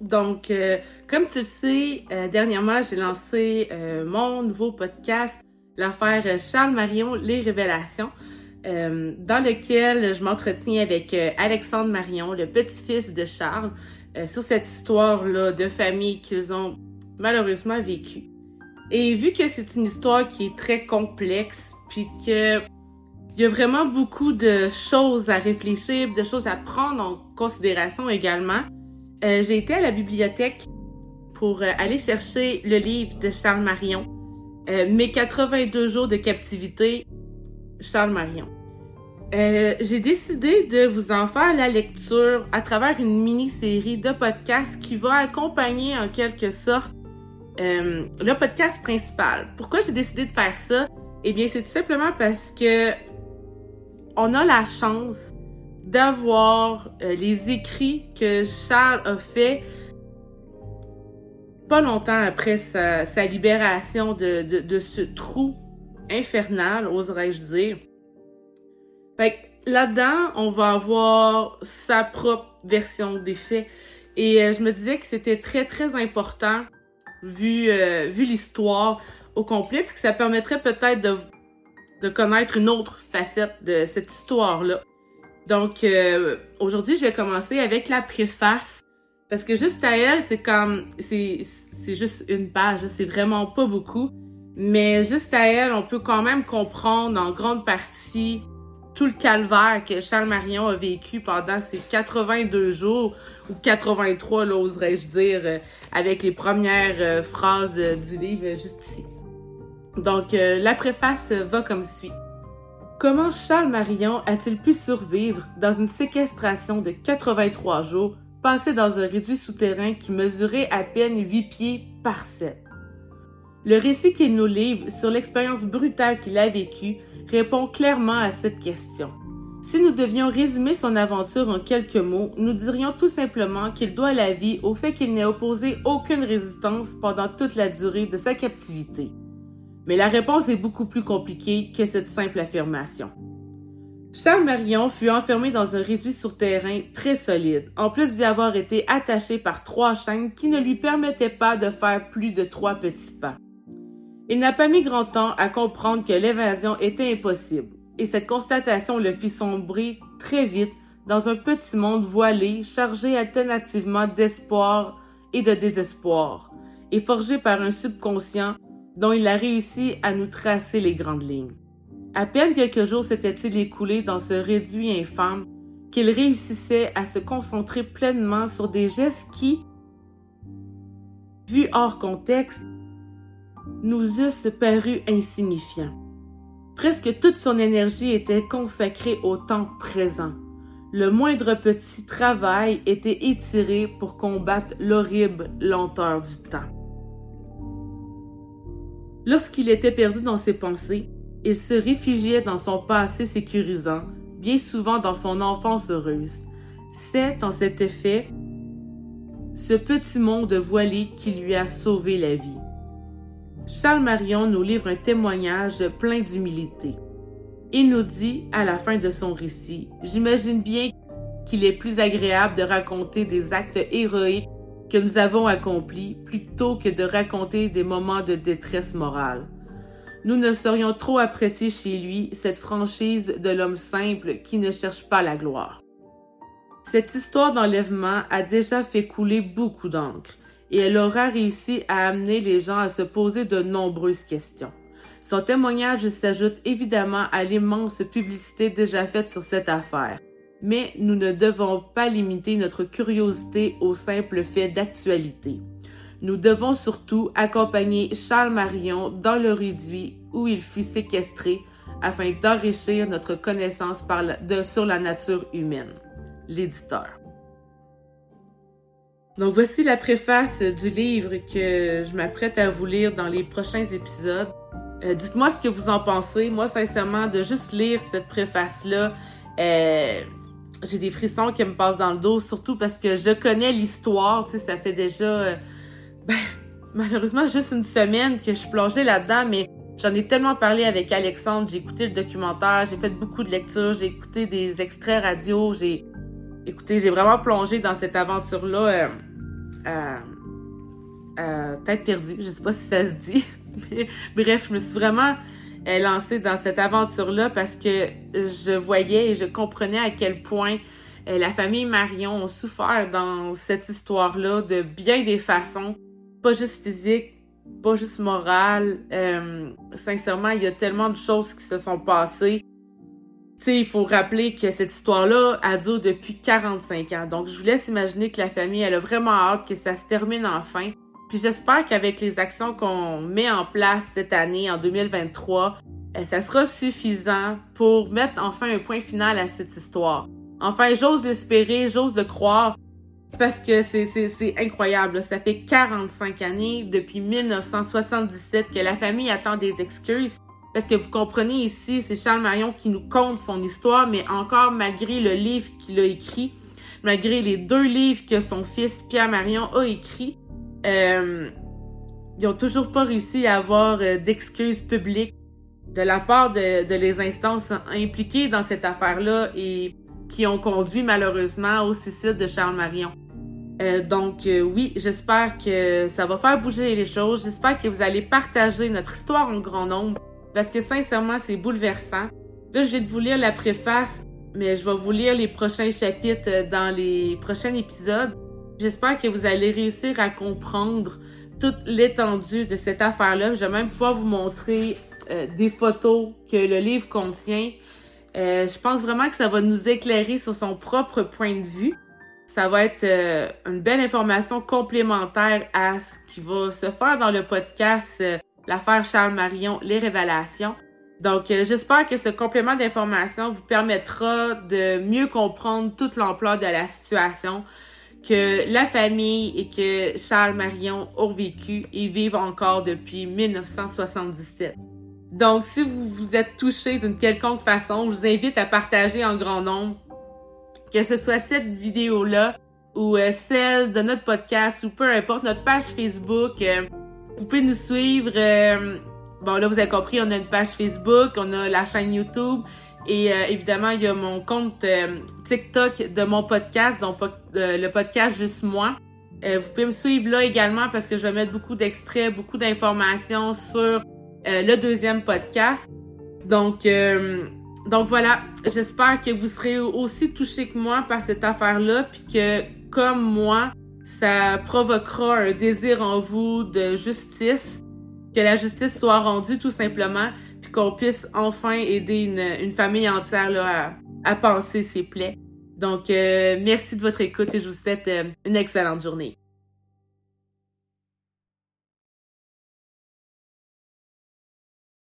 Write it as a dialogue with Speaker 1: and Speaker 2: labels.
Speaker 1: Donc, euh, comme tu le sais, euh, dernièrement, j'ai lancé euh, mon nouveau podcast, l'affaire Charles Marion, Les Révélations, dans lequel je m'entretiens avec Alexandre Marion, le petit-fils de Charles, sur cette histoire-là de famille qu'ils ont malheureusement vécue. Et vu que c'est une histoire qui est très complexe, puis que il y a vraiment beaucoup de choses à réfléchir, de choses à prendre en considération également. Euh, j'ai été à la bibliothèque pour euh, aller chercher le livre de Charles Marion, euh, Mes 82 jours de captivité, Charles Marion. j'ai décidé de vous en faire la lecture à travers une mini-série de podcasts qui va accompagner en quelque sorte le podcast principal. Pourquoi j'ai décidé de faire ça? Eh bien, c'est tout simplement parce que on a la chance d'avoir euh, les écrits que Charles a fait pas longtemps après sa, libération de, de, ce trou infernal, oserais-je dire. Fait là-dedans, on va avoir sa propre version des faits. Et euh, je me disais que c'était très, très important, vu, euh, vu l'histoire au complet, puis que ça permettrait peut-être de de connaître une autre facette de cette histoire-là. Donc, euh, aujourd'hui, je vais commencer avec la préface. Parce que juste à elle, c'est comme, c'est, c'est juste une page, c'est vraiment pas beaucoup. Mais juste à elle, on peut quand même comprendre en grande partie tout le calvaire que Charles Marion a vécu pendant ces 82 jours, ou 83, l'oserais-je dire, euh, avec les premières euh, phrases du livre juste ici. Donc, euh, la préface va comme suit. Comment Charles Marion a-t-il pu survivre dans une séquestration de 83 jours passée dans un réduit souterrain qui mesurait à peine 8 pieds par 7? Le récit qu'il nous livre sur l'expérience brutale qu'il a vécue répond clairement à cette question. Si nous devions résumer son aventure en quelques mots, nous dirions tout simplement qu'il doit la vie au fait qu'il n'ait opposé aucune résistance pendant toute la durée de sa captivité. Mais la réponse est beaucoup plus compliquée que cette simple affirmation. Charles Marion fut enfermé dans un réduit sur terrain très solide, en plus d'y avoir été attaché par trois chaînes qui ne lui permettaient pas de faire plus de trois petits pas. Il n'a pas mis grand temps à comprendre que l'évasion était impossible, et cette constatation le fit sombrer très vite dans un petit monde voilé chargé alternativement d'espoir et de désespoir, et forgé par un subconscient dont il a réussi à nous tracer les grandes lignes. À peine quelques jours s'étaient-ils écoulés dans ce réduit infâme qu'il réussissait à se concentrer pleinement sur des gestes qui, vus hors contexte, nous eussent paru insignifiants. Presque toute son énergie était consacrée au temps présent. Le moindre petit travail était étiré pour combattre l'horrible lenteur du temps. Lorsqu'il était perdu dans ses pensées, il se réfugiait dans son passé sécurisant, bien souvent dans son enfance heureuse. C'est, en cet effet, ce petit monde voilé qui lui a sauvé la vie. Charles Marion nous livre un témoignage plein d'humilité. Il nous dit, à la fin de son récit, J'imagine bien qu'il est plus agréable de raconter des actes héroïques que nous avons accompli plutôt que de raconter des moments de détresse morale. Nous ne serions trop apprécier chez lui cette franchise de l'homme simple qui ne cherche pas la gloire. Cette histoire d'enlèvement a déjà fait couler beaucoup d'encre et elle aura réussi à amener les gens à se poser de nombreuses questions. Son témoignage s'ajoute évidemment à l'immense publicité déjà faite sur cette affaire mais nous ne devons pas limiter notre curiosité au simple fait d'actualité. Nous devons surtout accompagner Charles Marion dans le réduit où il fut séquestré afin d'enrichir notre connaissance sur la nature humaine. L'éditeur. Donc voici la préface du livre que je m'apprête à vous lire dans les prochains épisodes. Euh, dites-moi ce que vous en pensez. Moi, sincèrement, de juste lire cette préface-là, euh, j'ai des frissons qui me passent dans le dos, surtout parce que je connais l'histoire, tu sais, ça fait déjà, euh, ben, malheureusement, juste une semaine que je suis plongée là-dedans, mais j'en ai tellement parlé avec Alexandre, j'ai écouté le documentaire, j'ai fait beaucoup de lectures, j'ai écouté des extraits radio, j'ai écouté, j'ai vraiment plongé dans cette aventure-là euh, à, tête perdue. Je sais pas si ça se dit. Mais, bref, je me suis vraiment euh, lancée dans cette aventure-là parce que je voyais et je comprenais à quel point euh, la famille Marion a souffert dans cette histoire-là de bien des façons, pas juste physique, pas juste morale. Euh, sincèrement, il y a tellement de choses qui se sont passées tu sais, il faut rappeler que cette histoire-là a duré depuis 45 ans. Donc, je vous laisse imaginer que la famille, elle a vraiment hâte que ça se termine enfin. Puis j'espère qu'avec les actions qu'on met en place cette année, en 2023, euh, ça sera suffisant pour mettre enfin un point final à cette histoire. Enfin, j'ose espérer, j'ose le croire, parce que c'est incroyable. Ça fait 45 années, depuis 1977, que la famille attend des excuses. Parce que vous comprenez ici, c'est Charles Marion qui nous conte son histoire, mais encore malgré le livre qu'il a écrit, malgré les deux livres que son fils Pierre Marion a écrit, euh, ils ont toujours pas réussi à avoir euh, d'excuses publiques de la part de, les instances impliquées dans cette affaire-là et qui ont conduit malheureusement au suicide de Charles Marion. Euh, donc oui, j'espère que ça va faire bouger les choses. J'espère que vous allez partager notre histoire en grand nombre parce que sincèrement, c'est bouleversant. Là, je vais vous lire la préface, mais je vais vous lire les prochains chapitres dans les prochains épisodes. J'espère que vous allez réussir à comprendre toute l'étendue de cette affaire-là. Je vais même pouvoir vous montrer euh, des photos que le livre contient. Euh, je pense vraiment que ça va nous éclairer sur son propre point de vue. Ça va être une belle information complémentaire à ce qui va se faire dans le podcast l'affaire Charles Marion, les révélations. Donc, euh, j'espère que ce complément d'information vous permettra de mieux comprendre toute l'ampleur de la situation que la famille et que Charles Marion ont vécu et vivent encore depuis 1977. Donc, si vous vous êtes touché d'une quelconque façon, je vous invite à partager en grand nombre, que ce soit cette vidéo-là ou euh, celle de notre podcast ou peu importe notre page Facebook. Euh, vous pouvez nous suivre. Euh, bon, là, vous avez compris, on a une page Facebook, on a la chaîne YouTube. Et euh, évidemment, il y a mon compte euh, TikTok de mon podcast, donc le podcast Juste Moi. vous pouvez me suivre là également parce que je vais mettre beaucoup d'extraits, beaucoup d'informations sur le deuxième podcast. Donc, donc voilà, j'espère que vous serez aussi touchés que moi par cette affaire-là, puis que comme moi, ça provoquera un désir en vous de justice, que la justice soit rendue tout simplement, qu'on puisse enfin aider une, une famille entière là, à, à penser ses plaies. Donc, euh, merci de votre écoute et je vous souhaite euh, une excellente journée.